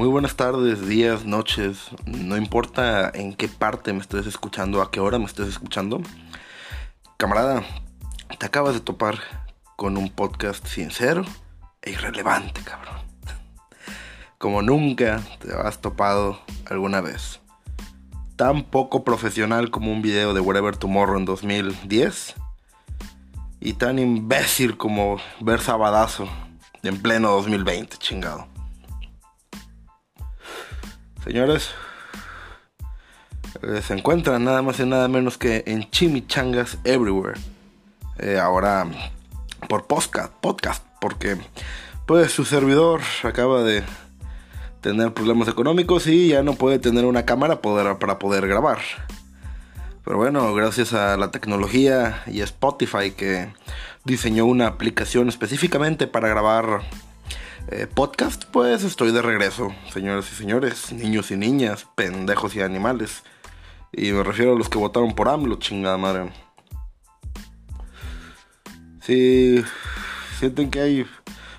Muy buenas tardes, días, noches, no importa en qué parte me estés escuchando, a qué hora me estés escuchando. Camarada, te acabas de topar con un podcast sincero e irrelevante, cabrón. Como nunca te has topado alguna vez. Tan poco profesional como un video de Whatever Tomorrow en 2010. Y tan imbécil como ver Sabadazo en pleno 2020, chingado. Señores, eh, se encuentran nada más y nada menos que en Chimichangas Everywhere. Eh, ahora por podcast, podcast, porque pues su servidor acaba de tener problemas económicos y ya no puede tener una cámara para poder grabar. Pero bueno, gracias a la tecnología y Spotify que diseñó una aplicación específicamente para grabar eh, podcast, pues estoy de regreso, señores y señores, niños y niñas, pendejos y animales. Y me refiero a los que votaron por AMLO, chingada madre. Si sienten que hay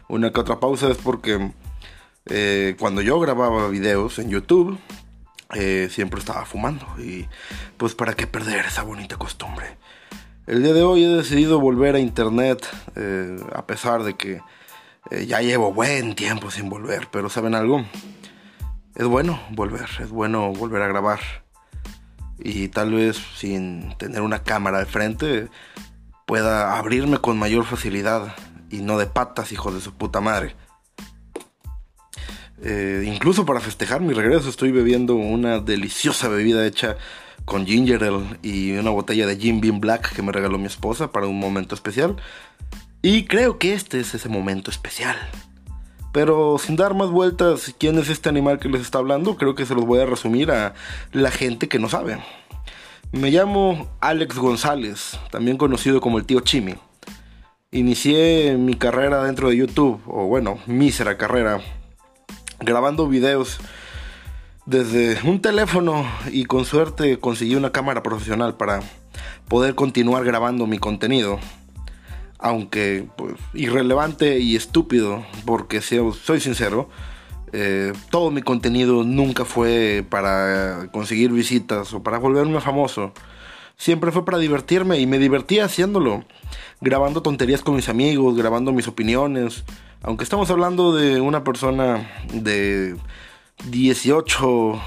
una que otra pausa es porque eh, cuando yo grababa videos en YouTube, eh, siempre estaba fumando. Y pues para qué perder esa bonita costumbre. El día de hoy he decidido volver a internet, a pesar de que eh, ya llevo buen tiempo sin volver, pero ¿saben algo? Es bueno volver, es bueno volver a grabar. Y tal vez sin tener una cámara de frente pueda abrirme con mayor facilidad y no de patas, hijo de su puta madre. Eh, incluso para festejar mi regreso estoy bebiendo una deliciosa bebida hecha con ginger ale y una botella de Jim Beam Black que me regaló mi esposa para un momento especial. Y creo que este es ese momento especial. Pero sin dar más vueltas, ¿quién es este animal que les está hablando? Creo que se los voy a resumir a la gente que no sabe. Me llamo Alex González, también conocido como el tío Chimi. Inicié mi carrera dentro de YouTube, o bueno, mísera carrera, grabando videos desde un teléfono y con suerte conseguí una cámara profesional para poder continuar grabando mi contenido aunque pues, irrelevante y estúpido, porque soy sincero, eh, todo mi contenido nunca fue para conseguir visitas o para volverme famoso. Siempre fue para divertirme y me divertía haciéndolo, grabando tonterías con mis amigos, grabando mis opiniones. Aunque estamos hablando de una persona de 18,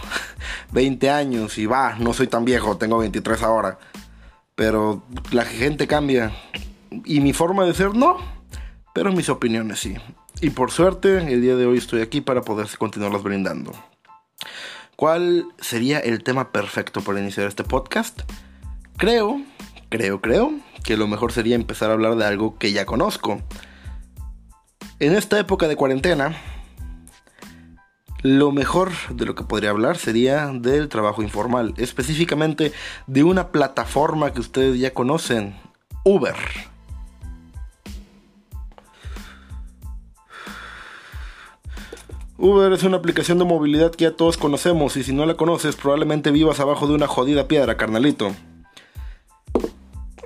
20 años y va, no soy tan viejo, tengo 23 ahora. Pero la gente cambia y mi forma de ser no, pero mis opiniones sí. Y por suerte, el día de hoy estoy aquí para poder continuarlas brindando. ¿Cuál sería el tema perfecto para iniciar este podcast? Creo, creo, creo que lo mejor sería empezar a hablar de algo que ya conozco. En esta época de cuarentena, lo mejor de lo que podría hablar sería del trabajo informal, específicamente de una plataforma que ustedes ya conocen, Uber. Uber es una aplicación de movilidad que ya todos conocemos y si no la conoces probablemente vivas abajo de una jodida piedra, carnalito.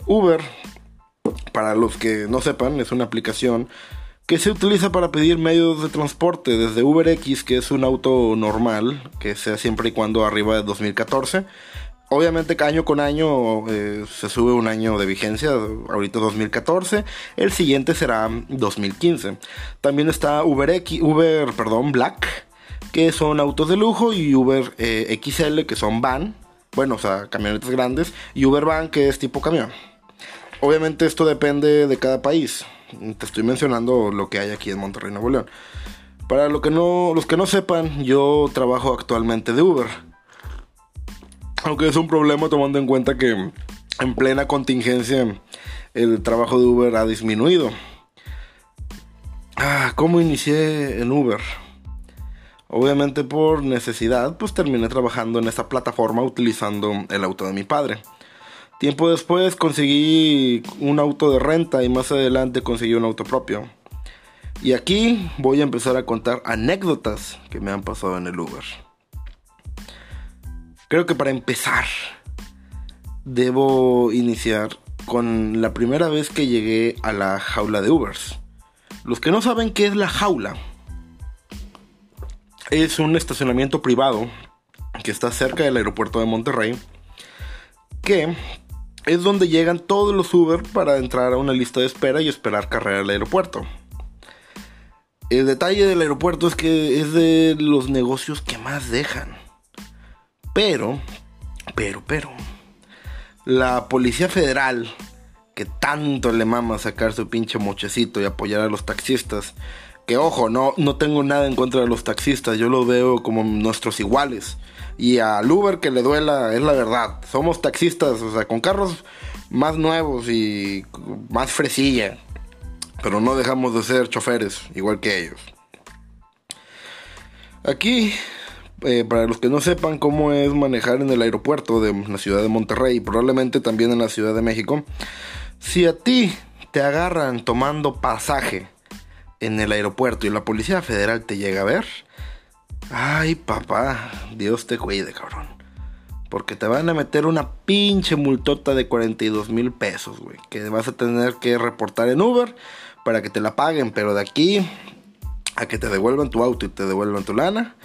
Uber, para los que no sepan, es una aplicación que se utiliza para pedir medios de transporte desde UberX, que es un auto normal, que sea siempre y cuando arriba de 2014, Obviamente año con año eh, se sube un año de vigencia, ahorita 2014, el siguiente será 2015. También está Uber, X, Uber perdón, Black, que son autos de lujo, y Uber eh, XL, que son van, bueno, o sea, camionetas grandes, y Uber Van, que es tipo camión. Obviamente esto depende de cada país. Te estoy mencionando lo que hay aquí en Monterrey, Nuevo León. Para lo que no, los que no sepan, yo trabajo actualmente de Uber. Aunque es un problema tomando en cuenta que en plena contingencia el trabajo de Uber ha disminuido. Ah, ¿Cómo inicié en Uber? Obviamente por necesidad, pues terminé trabajando en esta plataforma utilizando el auto de mi padre. Tiempo después conseguí un auto de renta y más adelante conseguí un auto propio. Y aquí voy a empezar a contar anécdotas que me han pasado en el Uber. Creo que para empezar, debo iniciar con la primera vez que llegué a la jaula de Ubers. Los que no saben qué es la jaula, es un estacionamiento privado que está cerca del aeropuerto de Monterrey, que es donde llegan todos los Uber para entrar a una lista de espera y esperar carrera al aeropuerto. El detalle del aeropuerto es que es de los negocios que más dejan. Pero, pero, pero, la Policía Federal, que tanto le mama sacar su pinche mochecito y apoyar a los taxistas, que ojo, no, no tengo nada en contra de los taxistas, yo los veo como nuestros iguales. Y al Uber que le duela, es la verdad. Somos taxistas, o sea, con carros más nuevos y más fresilla. Pero no dejamos de ser choferes, igual que ellos. Aquí, eh, para los que no sepan cómo es manejar en el aeropuerto de la ciudad de Monterrey y probablemente también en la Ciudad de México, si a ti te agarran tomando pasaje en el aeropuerto y la Policía Federal te llega a ver, ay papá, Dios te cuide, cabrón. Porque te van a meter una pinche multota de 42 mil pesos, güey. Que vas a tener que reportar en Uber para que te la paguen. Pero de aquí a que te devuelvan tu auto y te devuelvan tu lana.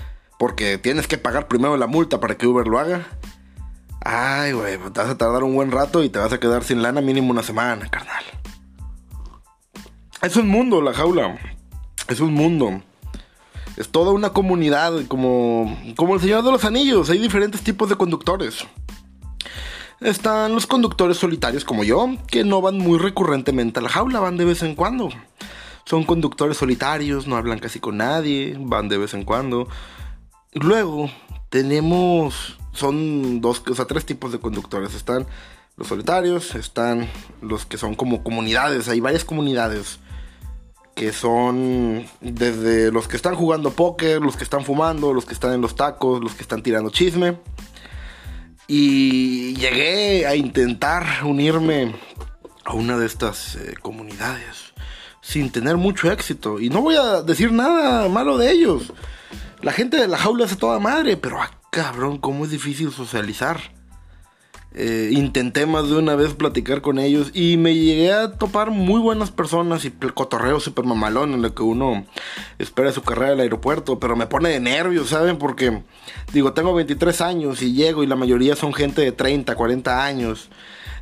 Porque tienes que pagar primero la multa para que Uber lo haga. Ay, güey, te vas a tardar un buen rato y te vas a quedar sin lana mínimo una semana, carnal. Es un mundo la jaula. Es un mundo. Es toda una comunidad, como, como el Señor de los Anillos. Hay diferentes tipos de conductores. Están los conductores solitarios como yo, que no van muy recurrentemente a la jaula, van de vez en cuando. Son conductores solitarios, no hablan casi con nadie, van de vez en cuando. Luego tenemos, son dos, o sea, tres tipos de conductores. Están los solitarios, están los que son como comunidades, hay varias comunidades que son desde los que están jugando póker, los que están fumando, los que están en los tacos, los que están tirando chisme. Y llegué a intentar unirme a una de estas eh, comunidades sin tener mucho éxito. Y no voy a decir nada malo de ellos. La gente de la jaula hace toda madre, pero ah, cabrón, cómo es difícil socializar. Eh, intenté más de una vez platicar con ellos y me llegué a topar muy buenas personas y cotorreo super mamalón en lo que uno espera su carrera al aeropuerto, pero me pone de nervios, ¿saben? Porque digo, tengo 23 años y llego y la mayoría son gente de 30, 40 años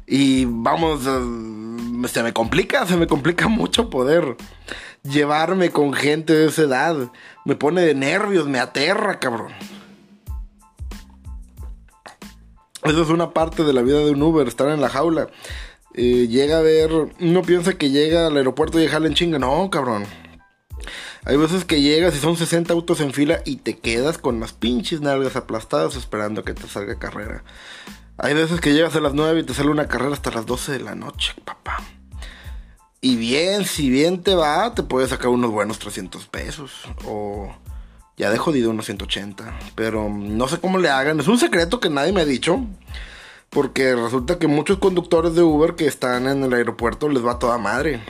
y vamos, eh, se me complica, se me complica mucho poder llevarme con gente de esa edad. Me pone de nervios, me aterra, cabrón. Eso es una parte de la vida de un Uber, estar en la jaula. Eh, llega a ver, uno piensa que llega al aeropuerto y dejarle en chinga. No, cabrón. Hay veces que llegas y son 60 autos en fila y te quedas con las pinches nalgas aplastadas esperando que te salga carrera. Hay veces que llegas a las 9 y te sale una carrera hasta las 12 de la noche, papá. Y bien, si bien te va, te puedes sacar unos buenos 300 pesos. O ya de jodido unos 180. Pero no sé cómo le hagan. Es un secreto que nadie me ha dicho. Porque resulta que muchos conductores de Uber que están en el aeropuerto les va toda madre.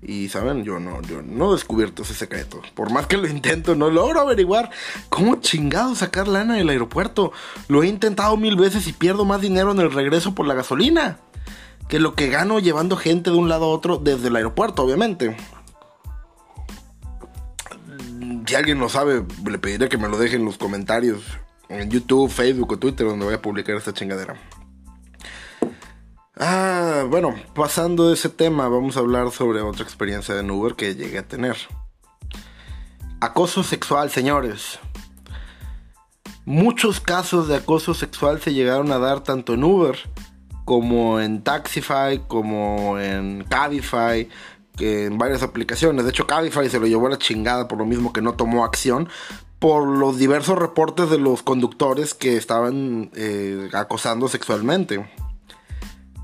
Y saben, yo no, yo no he descubierto ese secreto. Por más que lo intento, no logro averiguar cómo chingado sacar lana del aeropuerto. Lo he intentado mil veces y pierdo más dinero en el regreso por la gasolina. Que lo que gano llevando gente de un lado a otro desde el aeropuerto, obviamente si alguien lo sabe, le pediré que me lo deje en los comentarios en YouTube, Facebook o Twitter donde voy a publicar esta chingadera. Ah, bueno, pasando de ese tema, vamos a hablar sobre otra experiencia de Uber que llegué a tener. Acoso sexual, señores. Muchos casos de acoso sexual se llegaron a dar tanto en Uber como en Taxify, como en Cabify, en varias aplicaciones. De hecho, Cabify se lo llevó a la chingada por lo mismo que no tomó acción. Por los diversos reportes de los conductores que estaban eh, acosando sexualmente.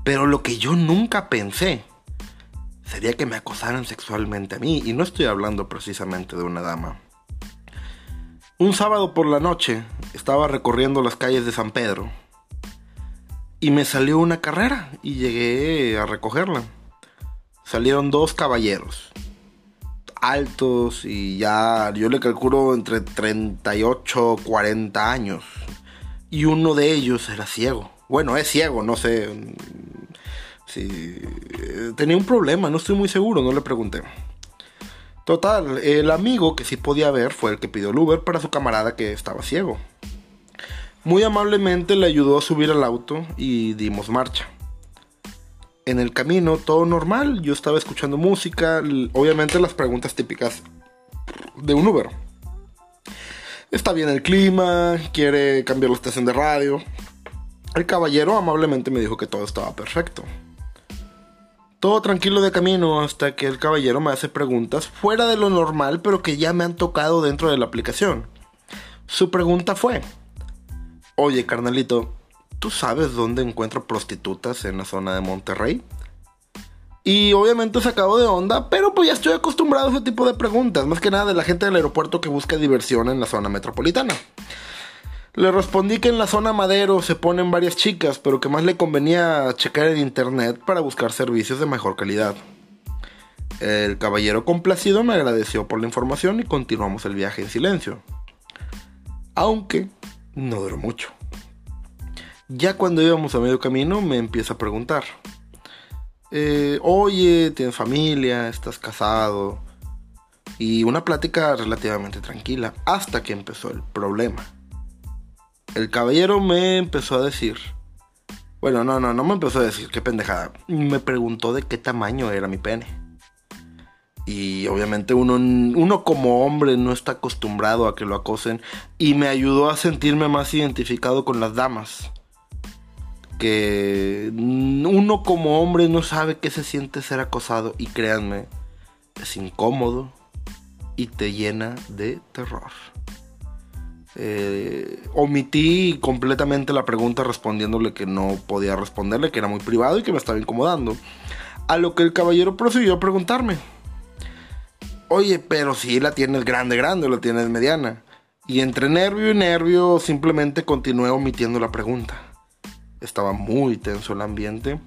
Pero lo que yo nunca pensé sería que me acosaran sexualmente a mí. Y no estoy hablando precisamente de una dama. Un sábado por la noche estaba recorriendo las calles de San Pedro. Y me salió una carrera y llegué a recogerla. Salieron dos caballeros altos y ya yo le calculo entre 38 40 años. Y uno de ellos era ciego. Bueno es ciego no sé si tenía un problema no estoy muy seguro no le pregunté. Total, el amigo que sí podía ver fue el que pidió el Uber para su camarada que estaba ciego. Muy amablemente le ayudó a subir al auto y dimos marcha. En el camino todo normal, yo estaba escuchando música, obviamente las preguntas típicas de un Uber. Está bien el clima, quiere cambiar la estación de radio. El caballero amablemente me dijo que todo estaba perfecto. Todo tranquilo de camino hasta que el caballero me hace preguntas fuera de lo normal, pero que ya me han tocado dentro de la aplicación. Su pregunta fue, Oye, carnalito, ¿tú sabes dónde encuentro prostitutas en la zona de Monterrey? Y obviamente se acabó de onda, pero pues ya estoy acostumbrado a ese tipo de preguntas, más que nada de la gente del aeropuerto que busca diversión en la zona metropolitana. Le respondí que en la zona Madero se ponen varias chicas, pero que más le convenía checar en internet para buscar servicios de mejor calidad. El caballero complacido me agradeció por la información y continuamos el viaje en silencio. Aunque no duró mucho. Ya cuando íbamos a medio camino me empieza a preguntar. Eh, oye, tienes familia, estás casado. Y una plática relativamente tranquila hasta que empezó el problema. El caballero me empezó a decir. Bueno, no, no, no me empezó a decir, qué pendejada. Me preguntó de qué tamaño era mi pene. Y obviamente uno, uno como hombre no está acostumbrado a que lo acosen. Y me ayudó a sentirme más identificado con las damas. Que uno como hombre no sabe qué se siente ser acosado. Y créanme, es incómodo y te llena de terror. Eh, omití completamente la pregunta respondiéndole que no podía responderle, que era muy privado y que me estaba incomodando. A lo que el caballero prosiguió a preguntarme. Oye, pero si la tienes grande, grande, o la tienes mediana. Y entre nervio y nervio simplemente continué omitiendo la pregunta. Estaba muy tenso el ambiente.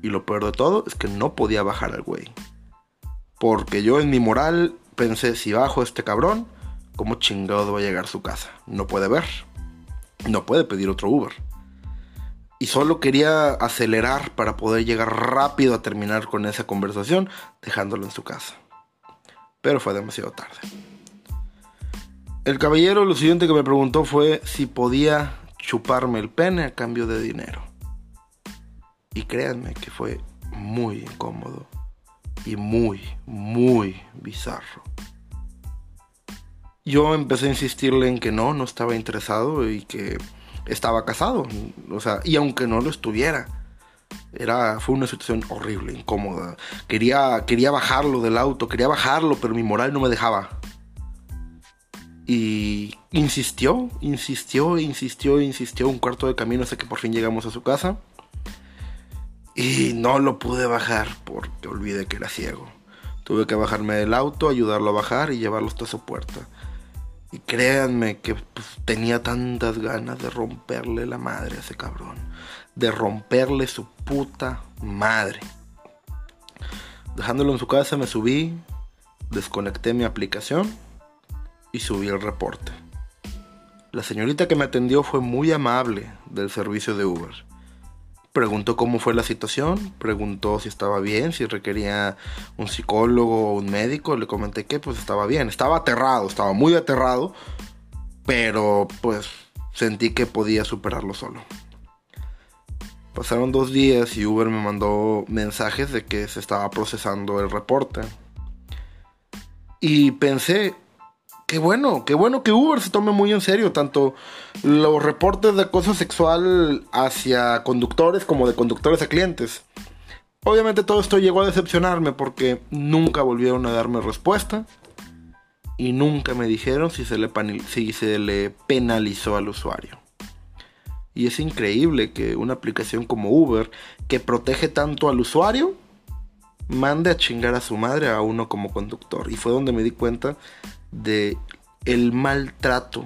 Y lo peor de todo es que no podía bajar al güey. Porque yo en mi moral pensé, si bajo este cabrón, ¿cómo chingado va a llegar a su casa? No puede ver. No puede pedir otro Uber. Y solo quería acelerar para poder llegar rápido a terminar con esa conversación, dejándolo en su casa pero fue demasiado tarde. El caballero lo siguiente que me preguntó fue si podía chuparme el pene a cambio de dinero. Y créanme que fue muy incómodo y muy, muy bizarro. Yo empecé a insistirle en que no, no estaba interesado y que estaba casado. O sea, y aunque no lo estuviera, era, fue una situación horrible, incómoda. Quería, quería bajarlo del auto, quería bajarlo, pero mi moral no me dejaba. Y insistió, insistió, insistió, insistió un cuarto de camino hasta que por fin llegamos a su casa. Y no lo pude bajar porque olvidé que era ciego. Tuve que bajarme del auto, ayudarlo a bajar y llevarlo hasta su puerta. Y créanme que pues, tenía tantas ganas de romperle la madre a ese cabrón de romperle su puta madre. Dejándolo en su casa me subí, desconecté mi aplicación y subí el reporte. La señorita que me atendió fue muy amable del servicio de Uber. Preguntó cómo fue la situación, preguntó si estaba bien, si requería un psicólogo o un médico. Le comenté que pues estaba bien. Estaba aterrado, estaba muy aterrado, pero pues sentí que podía superarlo solo. Pasaron dos días y Uber me mandó mensajes de que se estaba procesando el reporte. Y pensé, qué bueno, qué bueno que Uber se tome muy en serio tanto los reportes de acoso sexual hacia conductores como de conductores a clientes. Obviamente todo esto llegó a decepcionarme porque nunca volvieron a darme respuesta y nunca me dijeron si se le, si se le penalizó al usuario. Y es increíble que una aplicación como Uber, que protege tanto al usuario, mande a chingar a su madre a uno como conductor. Y fue donde me di cuenta de el maltrato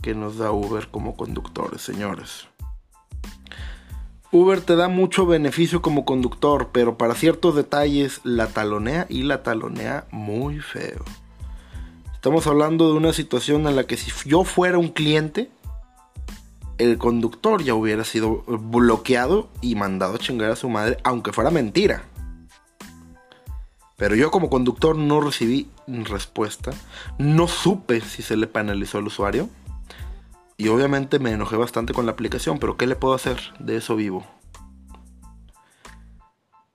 que nos da Uber como conductores, señores. Uber te da mucho beneficio como conductor, pero para ciertos detalles la talonea y la talonea muy feo. Estamos hablando de una situación en la que si yo fuera un cliente, el conductor ya hubiera sido bloqueado y mandado a chingar a su madre, aunque fuera mentira. Pero yo como conductor no recibí respuesta. No supe si se le penalizó al usuario. Y obviamente me enojé bastante con la aplicación, pero ¿qué le puedo hacer? De eso vivo.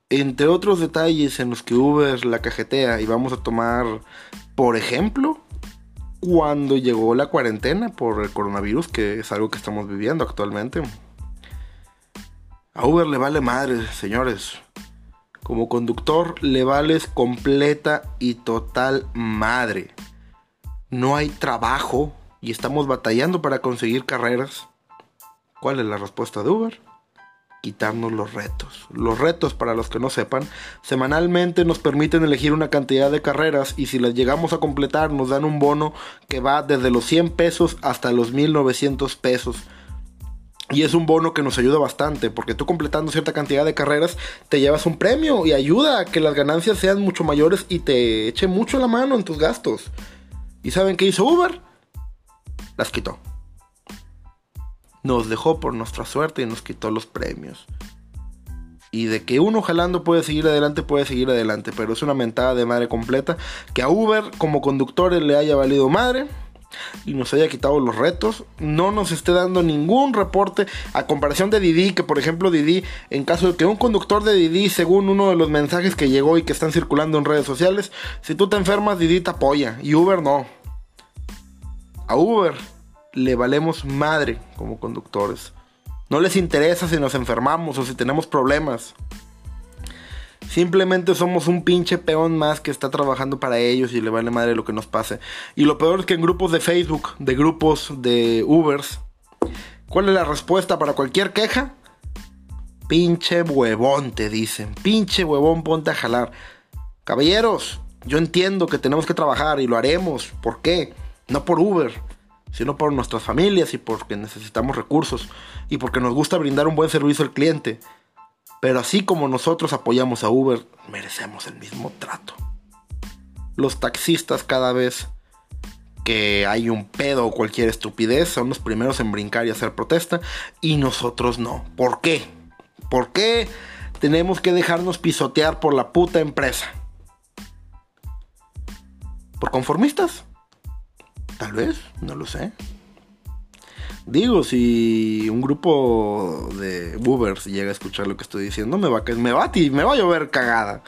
Entre otros detalles en los que Uber la cajetea y vamos a tomar, por ejemplo, cuando llegó la cuarentena por el coronavirus, que es algo que estamos viviendo actualmente. A Uber le vale madre, señores. Como conductor le vales completa y total madre. No hay trabajo y estamos batallando para conseguir carreras. ¿Cuál es la respuesta de Uber? Quitarnos los retos. Los retos, para los que no sepan, semanalmente nos permiten elegir una cantidad de carreras y si las llegamos a completar nos dan un bono que va desde los 100 pesos hasta los 1900 pesos y es un bono que nos ayuda bastante, porque tú completando cierta cantidad de carreras te llevas un premio y ayuda a que las ganancias sean mucho mayores y te eche mucho la mano en tus gastos. ¿Y saben qué hizo Uber? Las quitó. Nos dejó por nuestra suerte y nos quitó los premios. Y de que uno jalando puede seguir adelante, puede seguir adelante. Pero es una mentada de madre completa. Que a Uber como conductores le haya valido madre y nos haya quitado los retos, no nos esté dando ningún reporte a comparación de Didi, que por ejemplo Didi, en caso de que un conductor de Didi, según uno de los mensajes que llegó y que están circulando en redes sociales, si tú te enfermas, Didi te apoya y Uber no. A Uber le valemos madre como conductores. No les interesa si nos enfermamos o si tenemos problemas. Simplemente somos un pinche peón más que está trabajando para ellos y le vale madre lo que nos pase. Y lo peor es que en grupos de Facebook, de grupos de Ubers, ¿cuál es la respuesta para cualquier queja? Pinche huevón, te dicen. Pinche huevón, ponte a jalar. Caballeros, yo entiendo que tenemos que trabajar y lo haremos. ¿Por qué? No por Uber, sino por nuestras familias y porque necesitamos recursos y porque nos gusta brindar un buen servicio al cliente. Pero así como nosotros apoyamos a Uber, merecemos el mismo trato. Los taxistas cada vez que hay un pedo o cualquier estupidez son los primeros en brincar y hacer protesta y nosotros no. ¿Por qué? ¿Por qué tenemos que dejarnos pisotear por la puta empresa? ¿Por conformistas? Tal vez, no lo sé. Digo, si un grupo de boobers llega a escuchar lo que estoy diciendo, me va, a, me, va me va a llover cagada.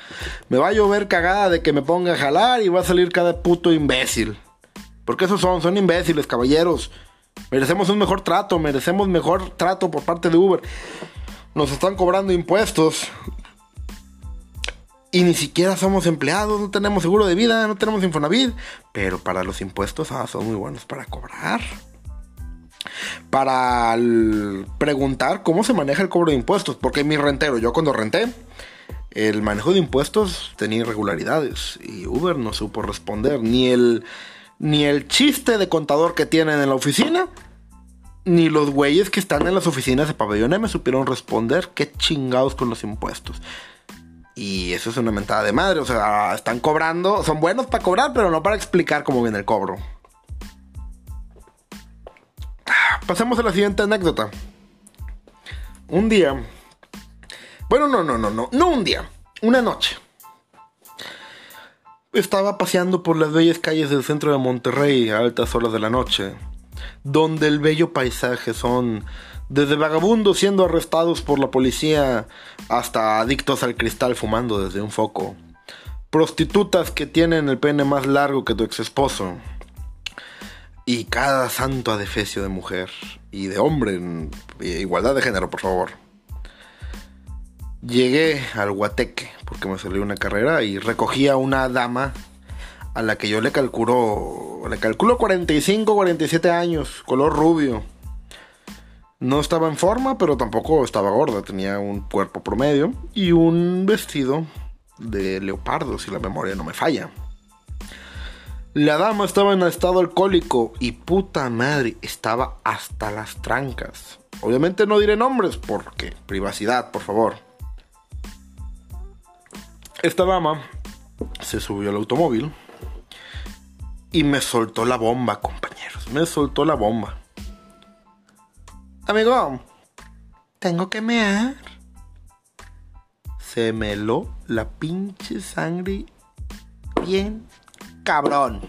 Me va a llover cagada de que me ponga a jalar y va a salir cada puto imbécil. Porque esos son, son imbéciles, caballeros. Merecemos un mejor trato, merecemos mejor trato por parte de Uber. Nos están cobrando impuestos. Y ni siquiera somos empleados, no tenemos seguro de vida, no tenemos Infonavit. Pero para los impuestos ah, son muy buenos para cobrar para preguntar cómo se maneja el cobro de impuestos. Porque mi rentero, yo cuando renté, el manejo de impuestos tenía irregularidades y Uber no supo responder. Ni el, ni el chiste de contador que tienen en la oficina, ni los güeyes que están en las oficinas de pabellón me supieron responder qué chingados con los impuestos. Y eso es una mentada de madre. O sea, están cobrando, son buenos para cobrar, pero no para explicar cómo viene el cobro. Pasemos a la siguiente anécdota. Un día. Bueno, no, no, no, no. No un día. Una noche. Estaba paseando por las bellas calles del centro de Monterrey a altas horas de la noche. Donde el bello paisaje son desde vagabundos siendo arrestados por la policía hasta adictos al cristal fumando desde un foco. Prostitutas que tienen el pene más largo que tu ex esposo y cada santo adefesio de mujer y de hombre, igualdad de género, por favor. Llegué al Guateque porque me salió una carrera y recogí a una dama a la que yo le calculo, le calculo 45, 47 años, color rubio. No estaba en forma, pero tampoco estaba gorda, tenía un cuerpo promedio y un vestido de leopardo, si la memoria no me falla. La dama estaba en estado alcohólico y puta madre, estaba hasta las trancas. Obviamente no diré nombres porque privacidad, por favor. Esta dama se subió al automóvil y me soltó la bomba, compañeros. Me soltó la bomba. Amigo, tengo que mear. Se meló la pinche sangre bien cabrón.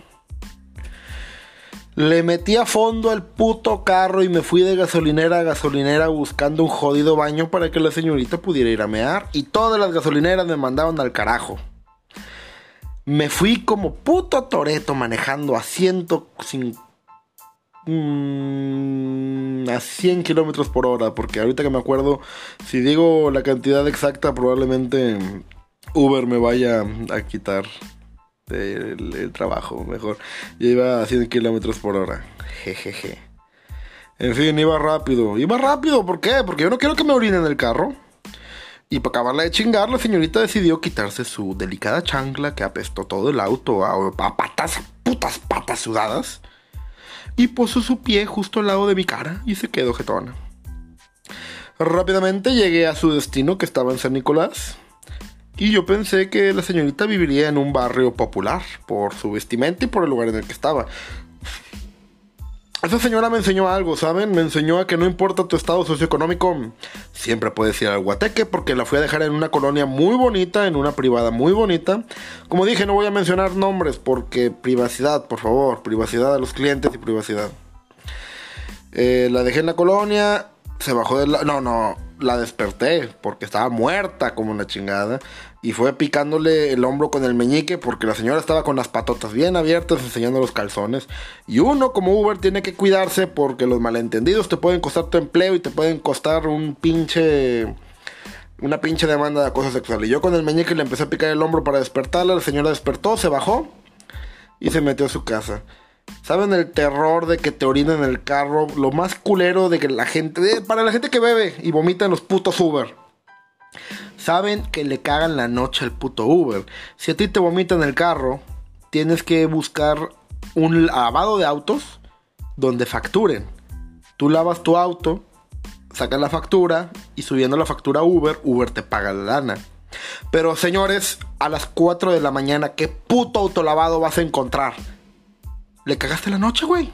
Le metí a fondo al puto carro y me fui de gasolinera a gasolinera buscando un jodido baño para que la señorita pudiera ir a mear. Y todas las gasolineras me mandaban al carajo. Me fui como puto toreto manejando a 150 mm, a 100 kilómetros por hora. Porque ahorita que me acuerdo, si digo la cantidad exacta, probablemente Uber me vaya a quitar el, trabajo, mejor. Yo iba a 100 kilómetros por hora. Jejeje. En fin, iba rápido. Iba rápido, ¿por qué? Porque yo no quiero que me orinen el carro. Y para acabarla de chingar, la señorita decidió quitarse su delicada chancla que apestó todo el auto a, patas, putas patas sudadas. Y puso su pie justo al lado de mi cara y se quedó jetona. Rápidamente llegué a su destino que estaba en San Nicolás. Y yo pensé que la señorita viviría en un barrio popular por su vestimenta y por el lugar en el que estaba. Esa señora me enseñó algo, ¿saben? Me enseñó a que no importa tu estado socioeconómico, siempre puedes ir al Guateque porque la fui a dejar en una colonia muy bonita, en una privada muy bonita. Como dije, no voy a mencionar nombres porque privacidad, por favor, privacidad a los clientes y privacidad. Eh, la dejé en la colonia, se bajó de la... No, no, la desperté porque estaba muerta como una chingada. Y fue picándole el hombro con el meñique porque la señora estaba con las patotas bien abiertas enseñando los calzones. Y uno como Uber tiene que cuidarse porque los malentendidos te pueden costar tu empleo y te pueden costar un pinche... Una pinche demanda de acoso sexual. Y yo con el meñique le empecé a picar el hombro para despertarla. La señora despertó, se bajó y se metió a su casa. ¿Saben el terror de que te orinen en el carro? Lo más culero de que la gente. para la gente que bebe y vomita en los putos Uber. Saben que le cagan la noche al puto Uber. Si a ti te vomita en el carro, tienes que buscar un lavado de autos donde facturen. Tú lavas tu auto, sacas la factura y subiendo la factura a Uber, Uber te paga la lana. Pero señores, a las 4 de la mañana, ¿qué puto autolavado vas a encontrar? Le cagaste la noche, güey.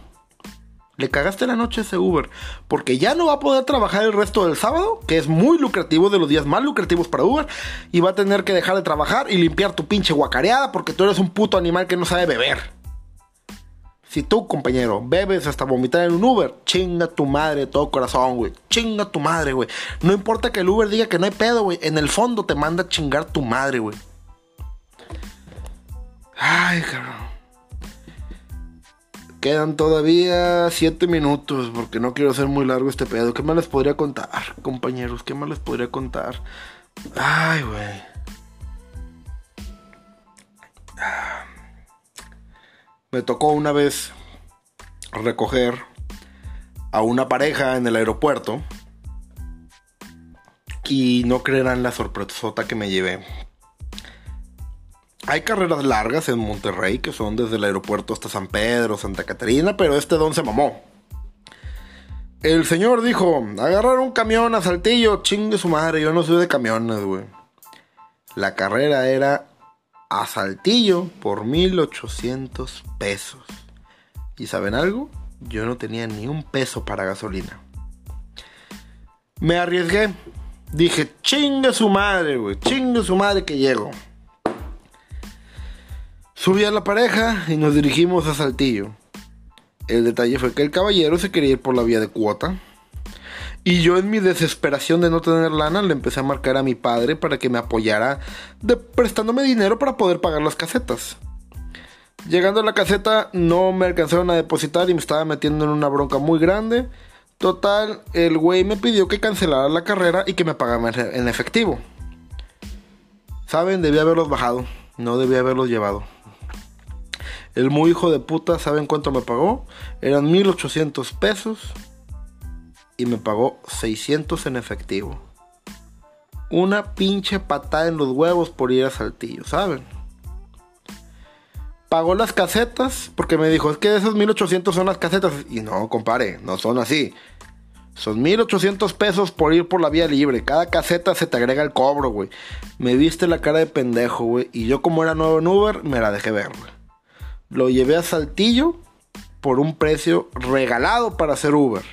Le cagaste la noche a ese Uber. Porque ya no va a poder trabajar el resto del sábado, que es muy lucrativo, de los días más lucrativos para Uber. Y va a tener que dejar de trabajar y limpiar tu pinche guacareada porque tú eres un puto animal que no sabe beber. Si tú, compañero, bebes hasta vomitar en un Uber, chinga tu madre de todo corazón, güey. Chinga tu madre, güey. No importa que el Uber diga que no hay pedo, güey. En el fondo te manda a chingar tu madre, güey. Ay, cabrón. Quedan todavía 7 minutos porque no quiero hacer muy largo este pedo. ¿Qué más les podría contar, compañeros? ¿Qué más les podría contar? Ay, güey. Me tocó una vez recoger a una pareja en el aeropuerto. Y no creerán la sorpresota que me llevé. Hay carreras largas en Monterrey que son desde el aeropuerto hasta San Pedro, Santa Catarina, pero este don se mamó. El señor dijo, agarrar un camión a Saltillo, chingue su madre, yo no soy de camiones, güey. La carrera era a Saltillo por 1800 pesos. ¿Y saben algo? Yo no tenía ni un peso para gasolina. Me arriesgué. Dije, chingue su madre, güey, chingue su madre que llego. Subí a la pareja y nos dirigimos a Saltillo. El detalle fue que el caballero se quería ir por la vía de cuota. Y yo en mi desesperación de no tener lana le empecé a marcar a mi padre para que me apoyara de, prestándome dinero para poder pagar las casetas. Llegando a la caseta no me alcanzaron a depositar y me estaba metiendo en una bronca muy grande. Total, el güey me pidió que cancelara la carrera y que me pagara en efectivo. Saben, debía haberlos bajado, no debía haberlos llevado. El muy hijo de puta, ¿saben cuánto me pagó? Eran 1800 pesos y me pagó 600 en efectivo. Una pinche patada en los huevos por ir a Saltillo, ¿saben? Pagó las casetas porque me dijo, es que esos 1800 son las casetas. Y no, compare, no son así. Son 1800 pesos por ir por la vía libre. Cada caseta se te agrega el cobro, güey. Me viste la cara de pendejo, güey. Y yo, como era nuevo en Uber, me la dejé ver. Lo llevé a Saltillo por un precio regalado para hacer Uber.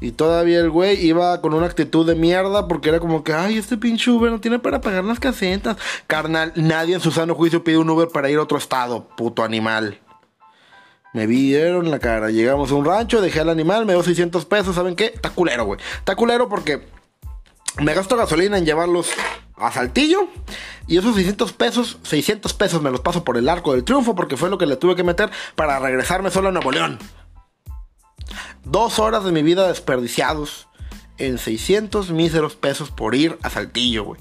Y todavía el güey iba con una actitud de mierda porque era como que, ay, este pinche Uber no tiene para pagar las casetas. Carnal, nadie en su sano juicio pide un Uber para ir a otro estado, puto animal. Me vieron la cara. Llegamos a un rancho, dejé al animal, me dio 600 pesos. ¿Saben qué? Está culero, güey. Está culero porque me gasto gasolina en llevarlos a Saltillo. Y esos 600 pesos, 600 pesos me los paso por el arco del triunfo porque fue lo que le tuve que meter para regresarme solo a Nuevo León. Dos horas de mi vida desperdiciados en 600 míseros pesos por ir a Saltillo, güey.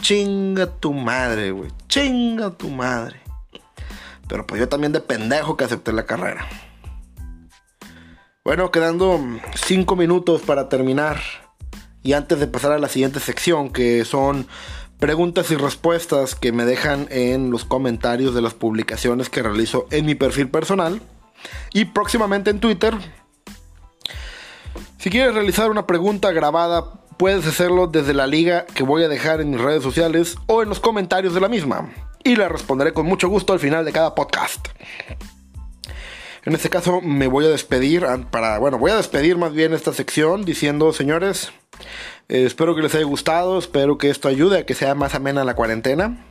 Chinga tu madre, güey. Chinga tu madre. Pero pues yo también de pendejo que acepté la carrera. Bueno, quedando 5 minutos para terminar. Y antes de pasar a la siguiente sección, que son preguntas y respuestas que me dejan en los comentarios de las publicaciones que realizo en mi perfil personal. Y próximamente en Twitter. Si quieres realizar una pregunta grabada, puedes hacerlo desde la liga que voy a dejar en mis redes sociales o en los comentarios de la misma. Y la responderé con mucho gusto al final de cada podcast. En este caso me voy a despedir para, bueno, voy a despedir más bien esta sección diciendo, señores, eh, espero que les haya gustado, espero que esto ayude a que sea más amena la cuarentena.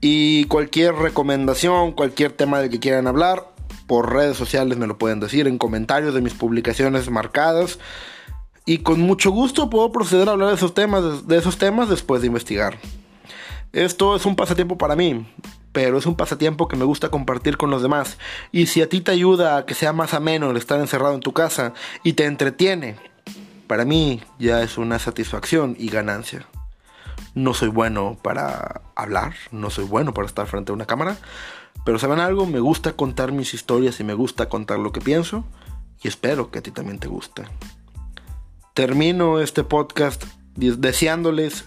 Y cualquier recomendación, cualquier tema del que quieran hablar, por redes sociales me lo pueden decir, en comentarios de mis publicaciones marcadas. Y con mucho gusto puedo proceder a hablar de esos temas, de esos temas después de investigar. Esto es un pasatiempo para mí, pero es un pasatiempo que me gusta compartir con los demás. Y si a ti te ayuda a que sea más ameno el estar encerrado en tu casa y te entretiene, para mí ya es una satisfacción y ganancia. No soy bueno para hablar, no soy bueno para estar frente a una cámara, pero saben algo, me gusta contar mis historias y me gusta contar lo que pienso y espero que a ti también te guste. Termino este podcast deseándoles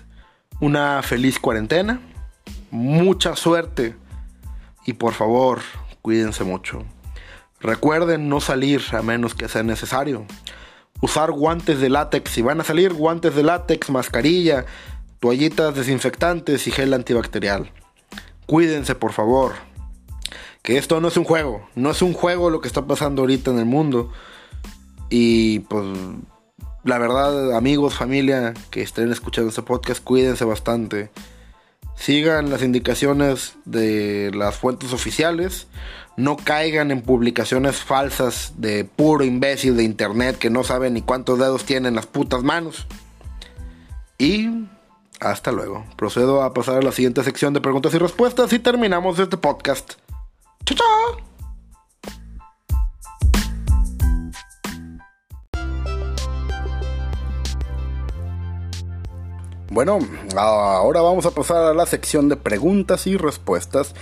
una feliz cuarentena, mucha suerte y por favor cuídense mucho. Recuerden no salir a menos que sea necesario. Usar guantes de látex. Si van a salir, guantes de látex, mascarilla, toallitas desinfectantes y gel antibacterial. Cuídense, por favor. Que esto no es un juego. No es un juego lo que está pasando ahorita en el mundo. Y pues, la verdad, amigos, familia que estén escuchando este podcast, cuídense bastante. Sigan las indicaciones de las fuentes oficiales. No caigan en publicaciones falsas de puro imbécil de internet que no saben ni cuántos dedos tienen las putas manos. Y hasta luego. Procedo a pasar a la siguiente sección de preguntas y respuestas y terminamos este podcast. ¡Chao, chao! Bueno, ahora vamos a pasar a la sección de preguntas y respuestas.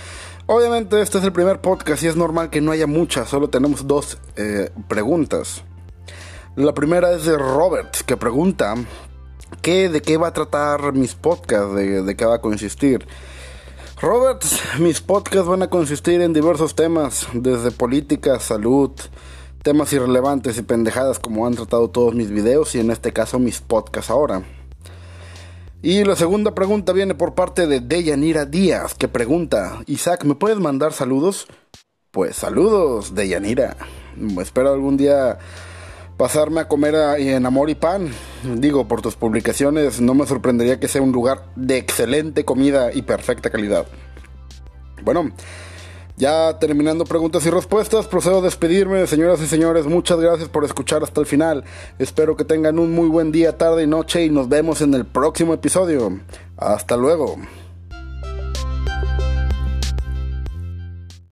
Obviamente este es el primer podcast y es normal que no haya muchas, solo tenemos dos eh, preguntas. La primera es de Robert, que pregunta ¿qué, de qué va a tratar mis podcasts, de, de qué va a consistir. Robert, mis podcasts van a consistir en diversos temas, desde política, salud, temas irrelevantes y pendejadas como han tratado todos mis videos y en este caso mis podcasts ahora. Y la segunda pregunta viene por parte de Deyanira Díaz, que pregunta, Isaac, ¿me puedes mandar saludos? Pues saludos, Deyanira. Espero algún día pasarme a comer en Amor y Pan. Digo, por tus publicaciones no me sorprendería que sea un lugar de excelente comida y perfecta calidad. Bueno, ya terminando preguntas y respuestas, procedo a despedirme, señoras y señores. Muchas gracias por escuchar hasta el final. Espero que tengan un muy buen día, tarde y noche y nos vemos en el próximo episodio. Hasta luego.